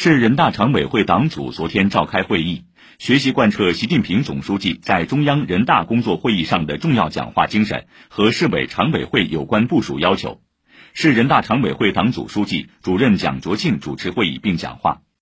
市人大常委会党组昨天召开会议学习贯彻习近平总书记在中央人大工作会议上的重要讲话精神和市委常委会有关部署要求。市人大常委会党组书记主任蒋卓庆主持会议并讲话。